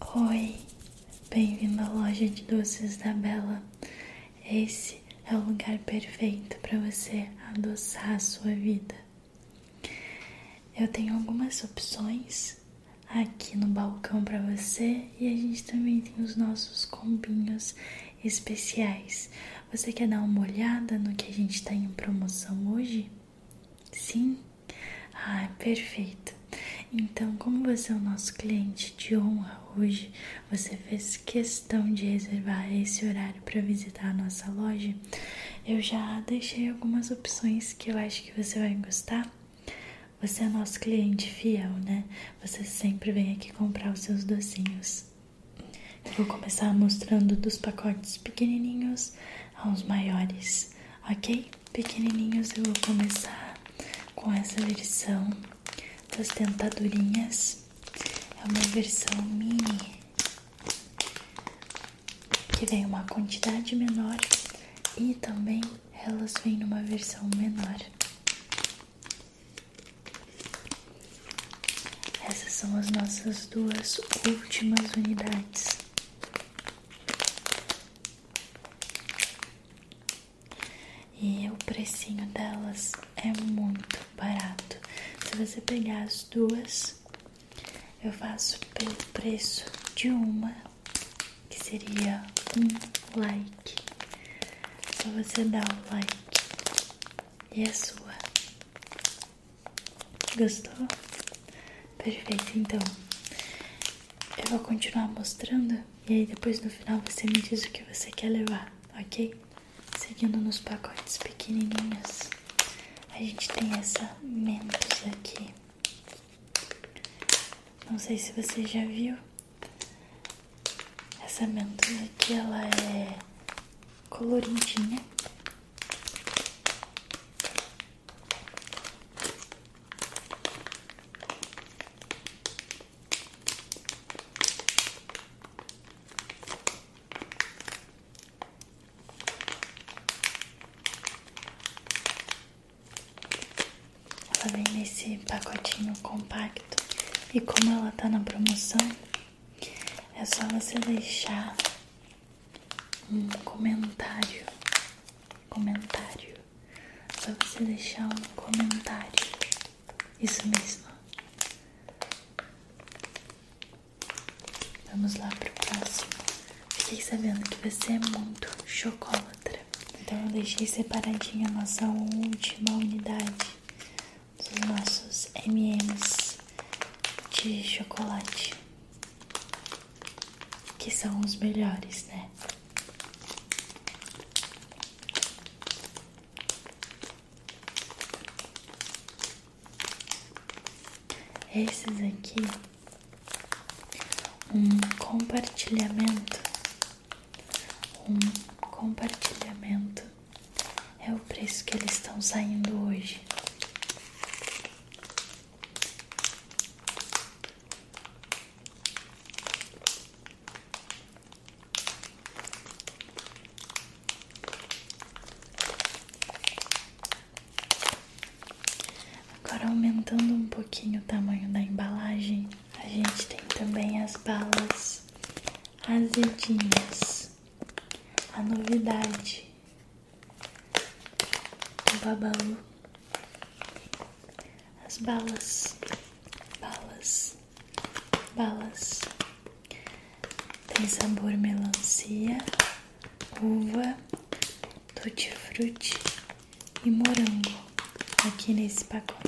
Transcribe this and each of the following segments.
Oi, bem-vindo à loja de doces da Bela. Esse é o lugar perfeito para você adoçar a sua vida. Eu tenho algumas opções aqui no balcão para você e a gente também tem os nossos combinhos especiais. Você quer dar uma olhada no que a gente está em promoção hoje? Sim? Ah, perfeito. Então, como você é o nosso cliente de honra hoje, você fez questão de reservar esse horário para visitar a nossa loja. Eu já deixei algumas opções que eu acho que você vai gostar. Você é nosso cliente fiel, né? Você sempre vem aqui comprar os seus docinhos. Eu vou começar mostrando dos pacotes pequenininhos aos maiores, ok? Pequenininhos eu vou começar com essa versão das dentadurinhas. É uma versão mini que vem uma quantidade menor e também elas vêm numa versão menor. Essas são as nossas duas últimas unidades. E o precinho delas é muito barato. Se você pegar as duas, eu faço pelo preço de uma, que seria um like. Só você dá o like e é sua. Gostou? Perfeito, então eu vou continuar mostrando e aí depois no final você me diz o que você quer levar, ok? Seguindo nos pacotes pequenininhos, a gente tem essa Mentos aqui. Não sei se você já viu. Essa Mentos aqui, ela é coloridinha. Ela vem nesse pacotinho compacto e como ela tá na promoção, é só você deixar um comentário. Comentário. Só você deixar um comentário. Isso mesmo. Vamos lá pro próximo. Fiquei sabendo que você é muito chocolatra. Então eu deixei separadinha a nossa última unidade dos nossos MMs de chocolate, que são os melhores, né? Esses aqui, um compartilhamento, um compartilhamento é o preço que eles estão saindo hoje. Agora aumentando um pouquinho o tamanho da embalagem, a gente tem também as balas azedinhas. A novidade do Babalu. As balas, balas, balas. Tem sabor melancia, uva, tutti-frutti e morango aqui nesse pacote.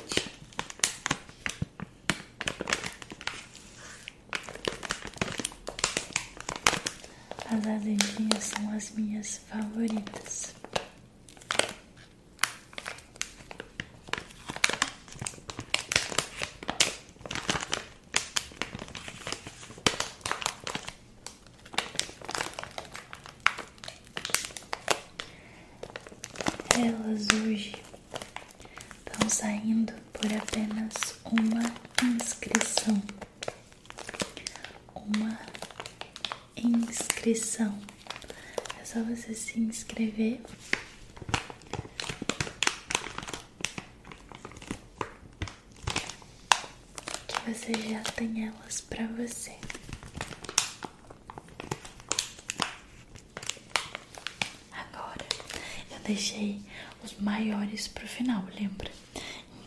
As azedinhas são as minhas favoritas. Elas hoje estão saindo por apenas uma inscrição. Uma inscrição inscrição. É só você se inscrever. Que você já tem elas para você. Agora eu deixei os maiores pro final, lembra?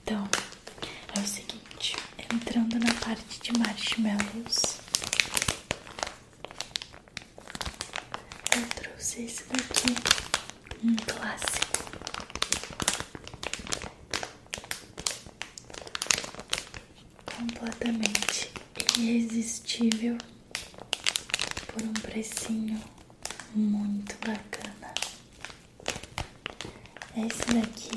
Então é o seguinte, entrando na parte de marshmallows. Esse daqui, um clássico. Completamente irresistível por um precinho muito bacana. Esse daqui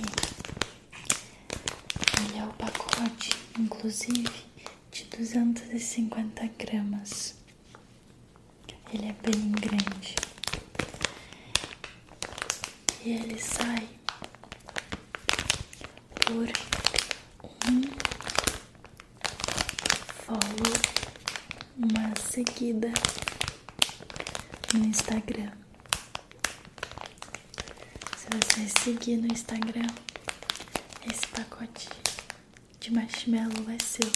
ele é o pacote, inclusive, de 250 gramas. Ele é bem grande. E ele sai por um follow, uma seguida no Instagram. Se você seguir no Instagram, esse pacote de marshmallow é seu.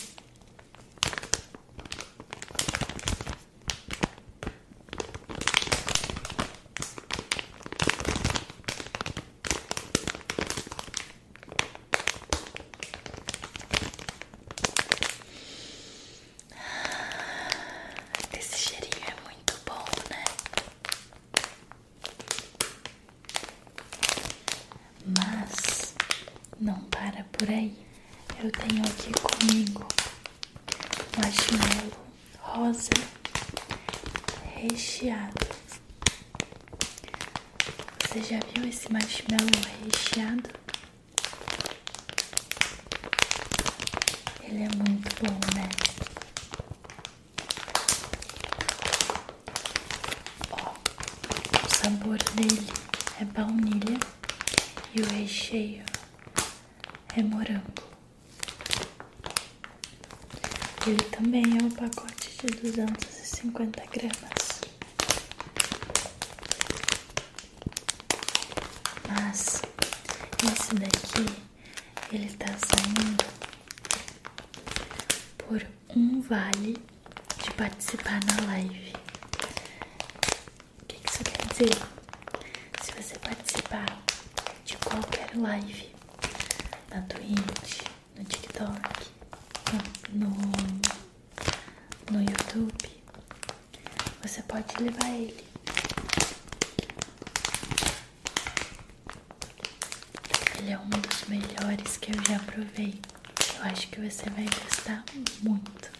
Esse cheirinho é muito bom, né? Mas não para por aí. Eu tenho aqui comigo marshmallow rosa recheado. Você já viu esse marshmallow recheado? Ele é muito bom, né? Ó, o sabor dele é baunilha e o recheio é morango. Ele também é um pacote de 250 gramas. Mas daqui ele tá saindo por um vale de participar na live. O que isso quer dizer? Se você participar de qualquer live na Twitch, no TikTok, no, no YouTube, você pode levar ele. Ele é um dos melhores que eu já provei. Eu acho que você vai gostar muito.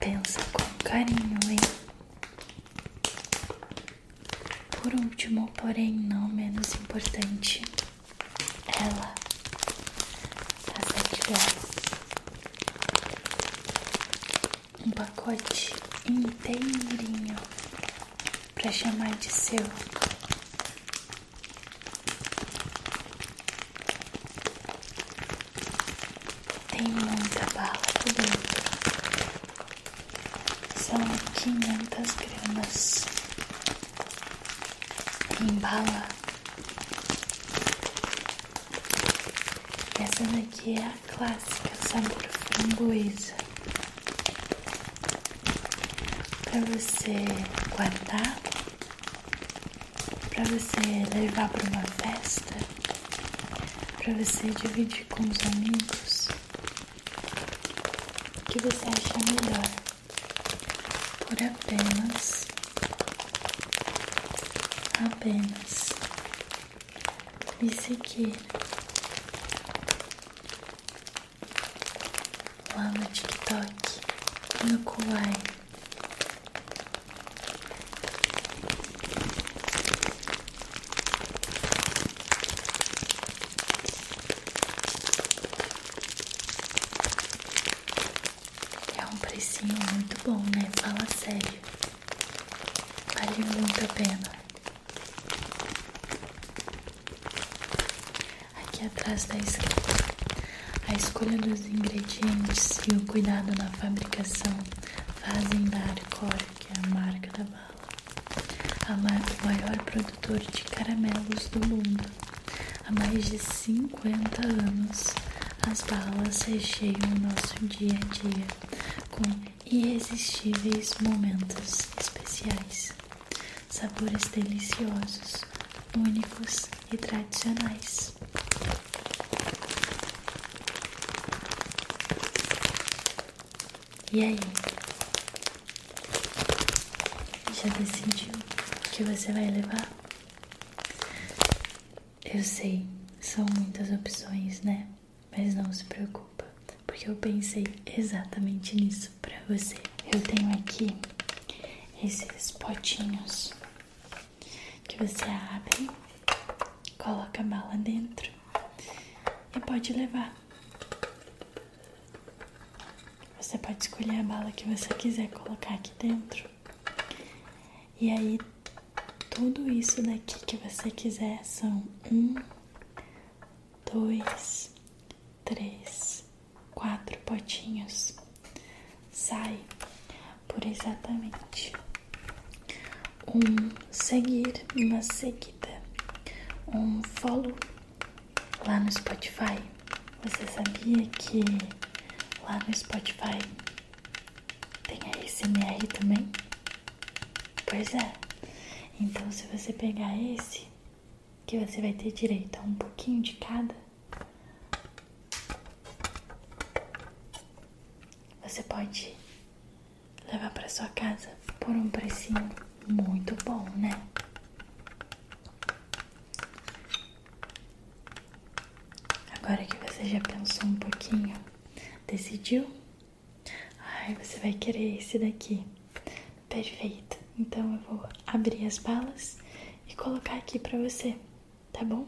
Pensa com carinho, hein? Por último, porém não menos importante, ela, a sete gás. Um pacote inteirinho pra chamar de seu. Tem muita bala por dentro. São 500 gramas em bala. Essa daqui é a clássica sabor framboesa. Para você guardar, para você levar para uma festa, para você dividir com os amigos. Que você acha melhor? Por apenas apenas me seguir lá no TikTok no Kawaii. É um precinho muito bom, né? Fala sério. Vale muito a pena. Aqui atrás da escrita. A escolha dos ingredientes e o cuidado na fabricação fazem da Arcor, que é a marca da bala, a ma o maior produtor de caramelos do mundo. Há mais de 50 anos, as balas recheiam o nosso dia a dia com irresistíveis momentos especiais, sabores deliciosos, únicos e tradicionais. E aí? Já decidiu o que você vai levar? Eu sei, são muitas opções, né? Mas não se preocupa, porque eu pensei exatamente nisso para você. Eu tenho aqui esses potinhos que você abre, coloca a bala dentro e pode levar. Você pode escolher a bala que você quiser colocar aqui dentro. E aí, tudo isso daqui que você quiser são um, dois, três, quatro potinhos. Sai por exatamente um seguir, uma seguida, um follow lá no Spotify. Você sabia que lá no Spotify tem a SMR também? Pois é. Então, se você pegar esse, que você vai ter direito a um pouquinho de cada, você pode levar para sua casa por um precinho muito bom, né? Agora que você já pensou um pouquinho, decidiu? Ai, você vai querer esse daqui. Perfeito. Então eu vou abrir as balas e colocar aqui para você, tá bom?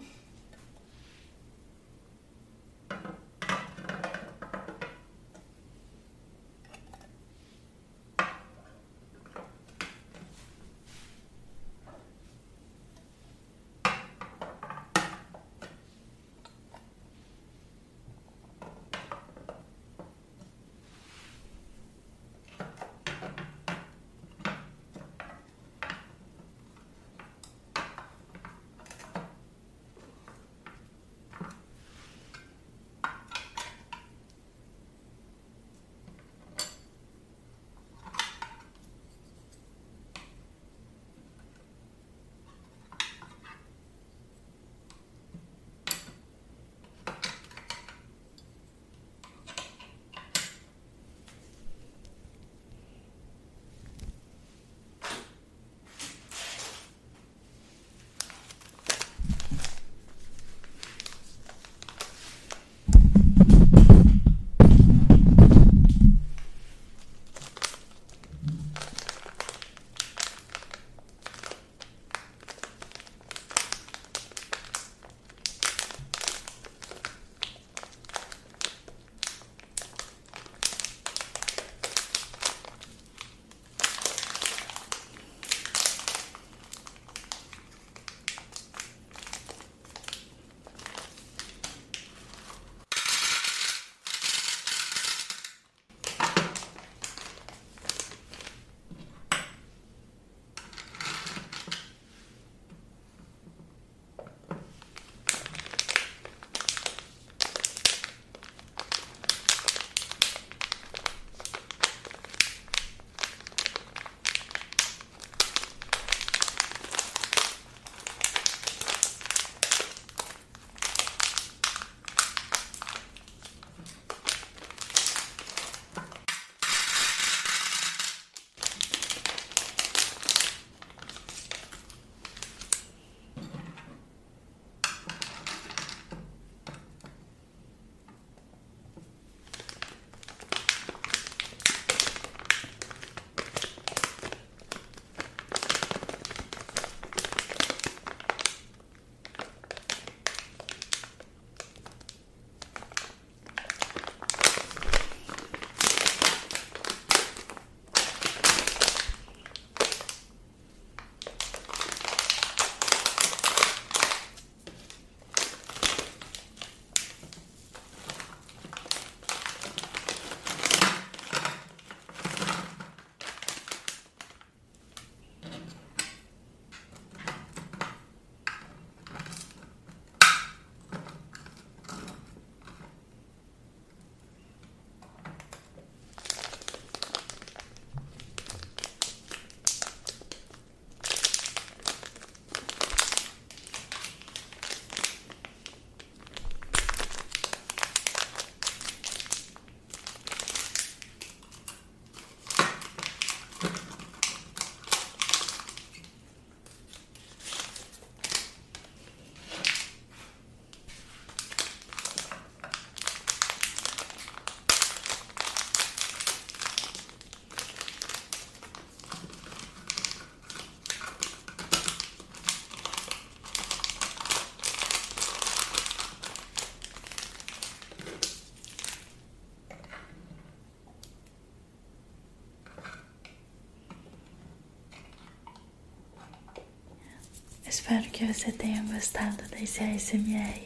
Espero que você tenha gostado desse ASMR,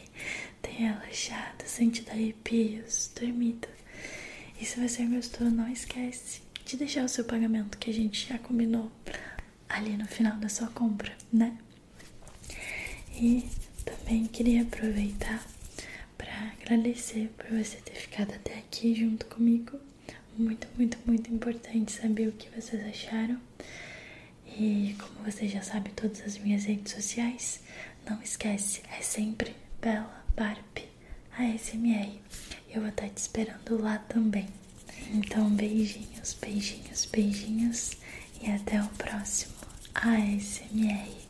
tenha relaxado, sentido arrepios, dormido. E se você gostou, não esquece de deixar o seu pagamento que a gente já combinou ali no final da sua compra, né? E também queria aproveitar para agradecer por você ter ficado até aqui junto comigo. Muito, muito, muito importante saber o que vocês acharam. E como você já sabe todas as minhas redes sociais, não esquece, é sempre Bela Barbie ASMR. Eu vou estar te esperando lá também. Então, beijinhos, beijinhos, beijinhos e até o próximo ASMR.